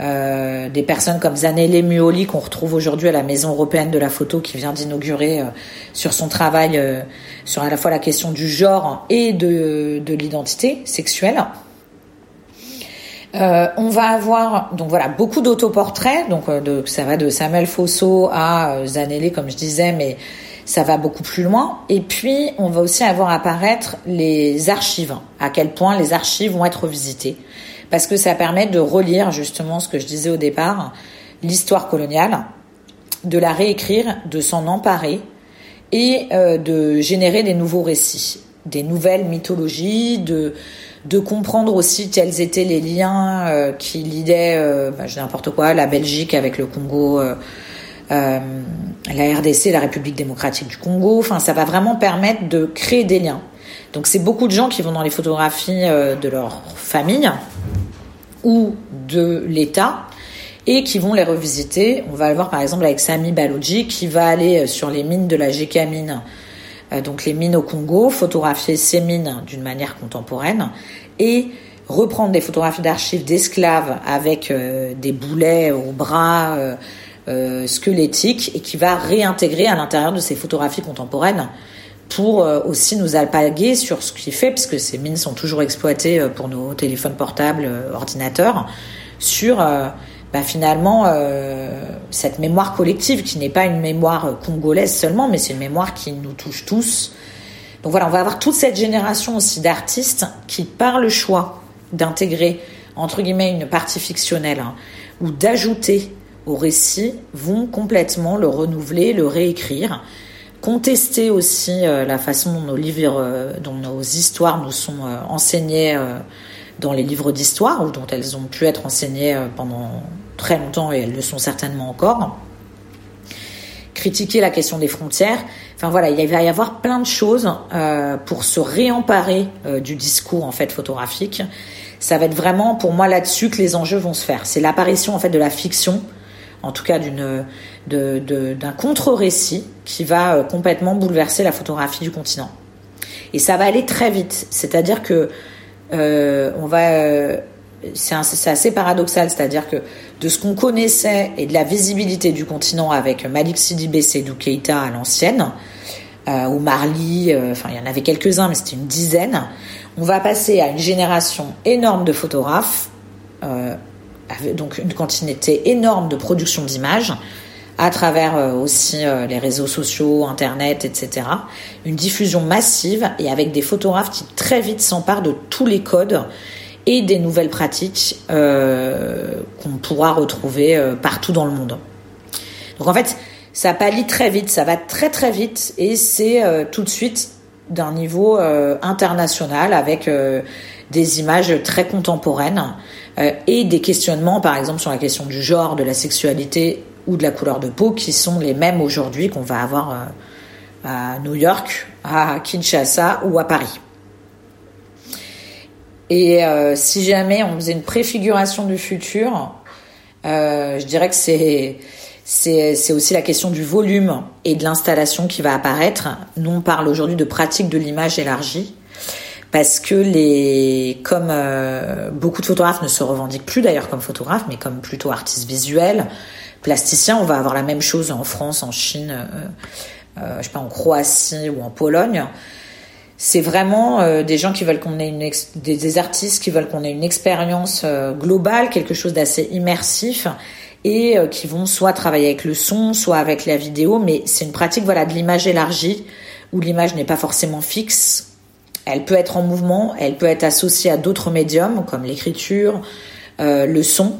euh, des personnes comme Zanelle Muoli qu'on retrouve aujourd'hui à la Maison européenne de la photo qui vient d'inaugurer euh, sur son travail euh, sur à la fois la question du genre et de, de l'identité sexuelle. on va avoir donc voilà beaucoup d'autoportraits. Donc de, ça va de Samuel Fosso à Zanelle comme je disais mais ça va beaucoup plus loin. Et puis on va aussi avoir apparaître les archives à quel point les archives vont être visitées parce que ça permet de relire justement ce que je disais au départ, l'histoire coloniale, de la réécrire, de s'en emparer et euh, de générer des nouveaux récits, des nouvelles mythologies, de comprendre aussi quels étaient les liens euh, qui liaient, euh, bah, n'importe quoi, la Belgique avec le Congo, euh la RDC, la République démocratique du Congo. Enfin, ça va vraiment permettre de créer des liens. Donc, c'est beaucoup de gens qui vont dans les photographies de leur famille ou de l'État et qui vont les revisiter. On va le voir par exemple avec Sami Baloudji qui va aller euh, sur les mines de la GK mine, euh, donc les mines au Congo, photographier ces mines d'une manière contemporaine et reprendre des photographies d'archives d'esclaves avec euh, des boulets au bras, squelettique et qui va réintégrer à l'intérieur de ces photographies contemporaines pour aussi nous alpaguer sur ce qui fait, parce que ces mines sont toujours exploitées pour nos téléphones portables, ordinateurs, sur bah, finalement cette mémoire collective qui n'est pas une mémoire congolaise seulement, mais c'est une mémoire qui nous touche tous. Donc voilà, on va avoir toute cette génération aussi d'artistes qui, par le choix d'intégrer, entre guillemets, une partie fictionnelle hein, ou d'ajouter au récit, vont complètement le renouveler, le réécrire, contester aussi euh, la façon dont nos livres, euh, dont nos histoires nous sont euh, enseignées dans les livres d'histoire ou dont elles ont pu être enseignées pendant très longtemps et elles le sont certainement encore critiquer la question des frontières. Enfin voilà, il va y avoir plein de choses pour se réemparer du discours en fait photographique. Ça va être vraiment pour moi là-dessus que les enjeux vont se faire. C'est l'apparition en fait de la fiction, en tout cas d'une d'un contre-récit qui va euh, complètement bouleverser la photographie du continent. Et ça va aller très vite. C'est-à-dire que on va c'est assez paradoxal, c'est-à-dire que de ce qu'on connaissait et de la visibilité du continent avec Malik Sidibé Sedou Keita à l'ancienne, euh, ou Marley, euh, enfin il y en avait quelques-uns, mais c'était une dizaine, on va passer à une génération énorme de photographes, euh, donc une quantité énorme de production d'images, à travers euh, aussi euh, les réseaux sociaux, Internet, etc. Une diffusion massive et avec des photographes qui très vite s'emparent de tous les codes et des nouvelles pratiques euh, qu'on pourra retrouver partout dans le monde. Donc en fait, ça pallie très vite, ça va très très vite et c'est tout de suite d'un niveau international avec des images très contemporaines et des questionnements par exemple sur la question du genre, de la sexualité ou de la couleur de peau qui sont les mêmes aujourd'hui qu'on va avoir à New York, à Kinshasa ou à Paris. Et euh, si jamais on faisait une préfiguration du futur, euh, je dirais que c'est c'est aussi la question du volume et de l'installation qui va apparaître. Nous, on parle aujourd'hui de pratique de l'image élargie parce que les, comme euh, beaucoup de photographes ne se revendiquent plus d'ailleurs comme photographes, mais comme plutôt artistes visuels, plasticiens, on va avoir la même chose en France, en Chine, euh, euh, je sais pas, en Croatie ou en Pologne c'est vraiment des gens qui veulent qu'on ait une des, artistes qui veulent qu'on ait une expérience globale, quelque chose d'assez immersif et qui vont soit travailler avec le son, soit avec la vidéo, mais c'est une pratique voilà de l'image élargie où l'image n'est pas forcément fixe. Elle peut être en mouvement, elle peut être associée à d'autres médiums comme l'écriture, le son.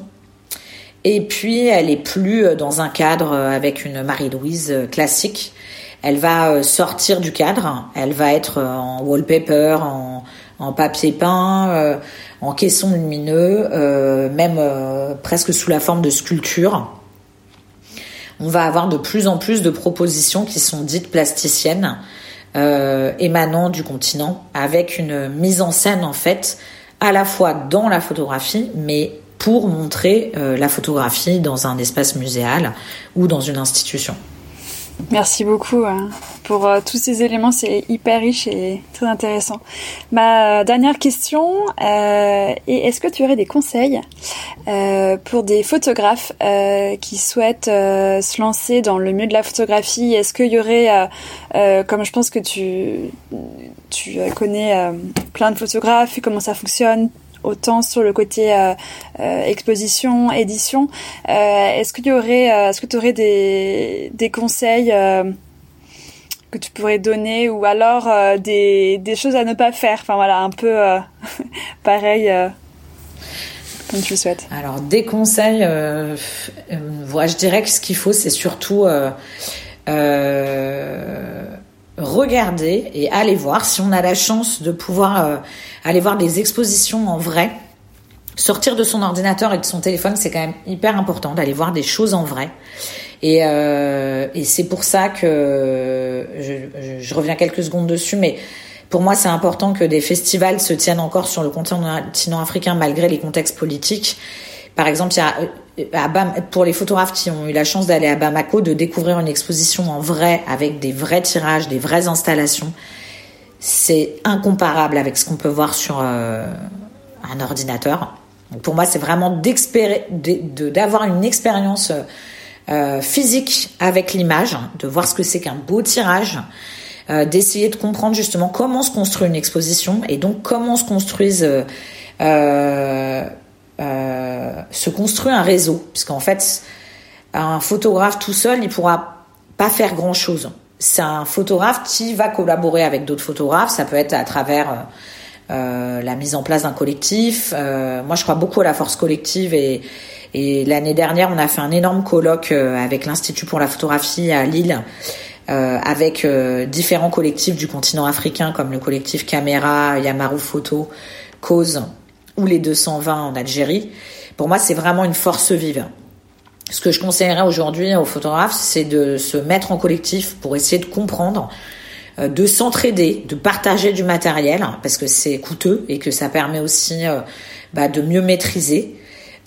Et puis elle est plus dans un cadre avec une Marie-Louise classique elle va euh, sortir du cadre, elle va être euh, en wallpaper, en, en papier peint, euh, en caisson lumineux, même presque sous la forme de sculpture. On va avoir de plus en plus de propositions qui sont dites plasticiennes, émanant du continent, avec une mise en scène en fait, à la fois dans la photographie, mais pour montrer la photographie dans un espace muséal ou dans une institution. Merci beaucoup hein, pour euh, tous ces éléments, c'est hyper riche et très intéressant. Ma dernière question euh, est est-ce que tu aurais des conseils euh, pour des photographes qui souhaitent se lancer dans le milieu de la photographie? Est-ce qu'il y aurait, comme je pense que tu tu connais plein de photographes, comment ça fonctionne, autant sur le côté euh, euh, exposition, édition. Euh, est-ce est-ce que tu aurais des, des conseils que tu pourrais donner ou alors des, des choses à ne pas faire? Enfin voilà, un peu pareil comme tu le souhaites. Alors des conseils, euh, je dirais que ce qu'il faut, c'est surtout regarder et aller voir si on a la chance de pouvoir euh, aller voir des expositions en vrai. Sortir de son ordinateur et de son téléphone, c'est quand même hyper important d'aller voir des choses en vrai. Et, euh, et c'est pour ça que je, je, reviens quelques secondes dessus, mais pour moi, c'est important que des festivals se tiennent encore sur le continent africain malgré les contextes politiques. Par exemple, il y a pour les photographes qui ont eu la chance d'aller à Bamako, de découvrir une exposition en vrai, avec des vrais tirages, des vraies installations, c'est incomparable avec ce qu'on peut voir sur euh, un ordinateur. pour moi, c'est vraiment d'avoir une expérience euh, physique avec l'image, de voir ce que c'est qu'un beau tirage, euh, d'essayer de comprendre justement comment se construit une exposition et donc comment se construise euh, se construit un réseau, puisqu'en fait un photographe tout seul il pourra pas faire grand chose. C'est un photographe qui va collaborer avec d'autres photographes, ça peut être à travers euh, la mise en place d'un collectif. Euh, moi, je crois beaucoup à la force collective et, l'année dernière, on a fait un énorme colloque euh, avec l'Institut pour la photographie à Lille, avec différents collectifs du continent africain comme le collectif Caméra, Yamaru Photo, Cause ou les 220 en Algérie. Pour moi, c'est vraiment une force vive. Ce que je conseillerais aujourd'hui aux photographes, c'est de se mettre en collectif pour essayer de comprendre euh, de s'entraider, de partager du matériel parce que c'est coûteux et que ça permet aussi euh, bah, de mieux maîtriser.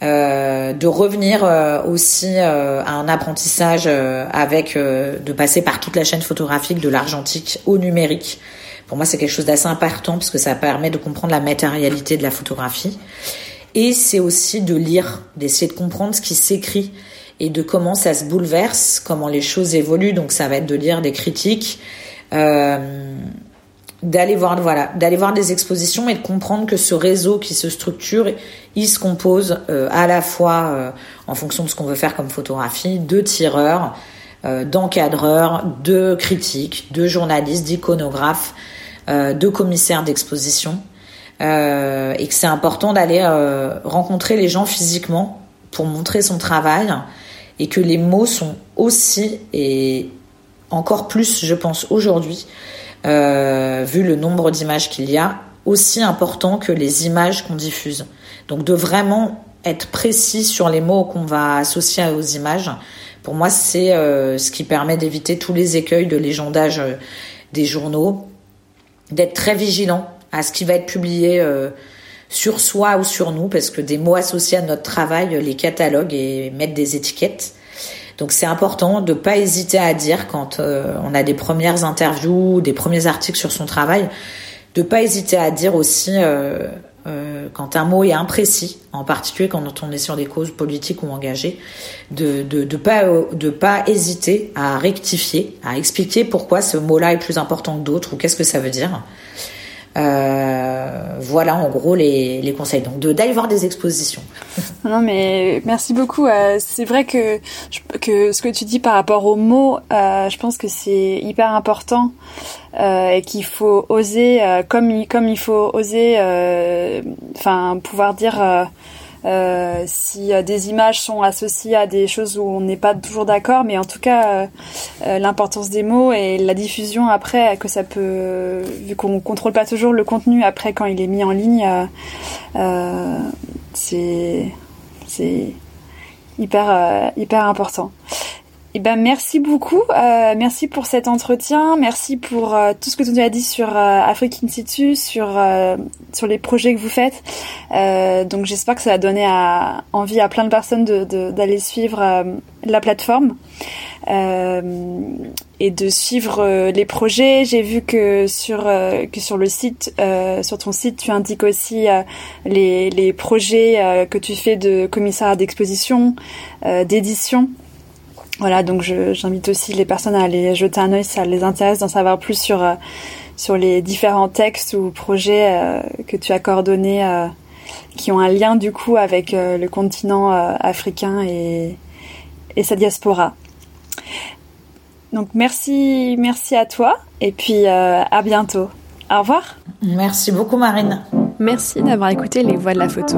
Euh, de revenir aussi à un apprentissage avec de passer par toute la chaîne photographique de l'argentique au numérique. Pour moi, c'est quelque chose d'assez important parce que ça permet de comprendre la matérialité de la photographie. Et c'est aussi de lire, d'essayer de comprendre ce qui s'écrit et de comment ça se bouleverse, comment les choses évoluent. Donc ça va être de lire des critiques, euh, d'aller voir voilà d'aller voir des expositions et de comprendre que ce réseau qui se structure il se compose euh, à la fois euh, en fonction de ce qu'on veut faire comme photographie de tireurs d'encadreurs de critiques de journalistes d'iconographes de commissaires d'exposition et que c'est important d'aller rencontrer les gens physiquement pour montrer son travail et que les mots sont aussi et encore plus, je pense, aujourd'hui, euh, vu le nombre d'images qu'il y a, aussi important que les images qu'on diffuse. Donc de vraiment être précis sur les mots qu'on va associer aux images, pour moi, c'est euh, ce qui permet d'éviter tous les écueils de légendage euh, des journaux, d'être très vigilant à ce qui va être publié sur soi ou sur nous, parce que des mots associés à notre travail les cataloguent et mettent des étiquettes. Donc c'est important de pas hésiter à dire quand euh, on a des premières interviews, des premiers articles sur son travail, de pas hésiter à dire aussi euh, euh, quand un mot est imprécis, en particulier quand on est sur des causes politiques ou engagées, de de, pas de pas hésiter à rectifier, à expliquer pourquoi ce mot-là est plus important que d'autres ou qu'est-ce que ça veut dire. Euh, voilà en gros les, les conseils. Donc d'aller voir des expositions. Non mais merci beaucoup. Euh, c'est vrai que que ce que tu dis par rapport aux mots, euh, je pense que c'est hyper important et qu'il faut oser comme comme il faut oser, enfin pouvoir dire euh, si euh, des images sont associées à des choses où on n'est pas toujours d'accord, mais en tout cas, euh, l'importance des mots et la diffusion après, que ça peut, vu qu'on contrôle pas toujours le contenu après quand il est mis en ligne, c'est c'est hyper hyper important. Eh ben merci beaucoup, euh, merci pour cet entretien, merci pour euh, tout ce que tu nous as dit sur euh, Afrique In sur sur les projets que vous faites. donc j'espère que ça va donner à, envie à plein de personnes de d'aller suivre la plateforme et de suivre les projets. J'ai vu que sur que sur le site, sur ton site, tu indiques aussi les les projets que tu fais de commissariat d'exposition, d'édition. Voilà, donc j'invite aussi les personnes à aller jeter un œil si ça les intéresse d'en savoir plus sur, euh, sur les différents textes ou projets euh, que tu as coordonnés euh, qui ont un lien du coup avec le continent africain et, et sa diaspora. Donc merci, merci à toi et puis à bientôt. Au revoir. Merci beaucoup Marine. Merci d'avoir écouté Les Voix de la photo.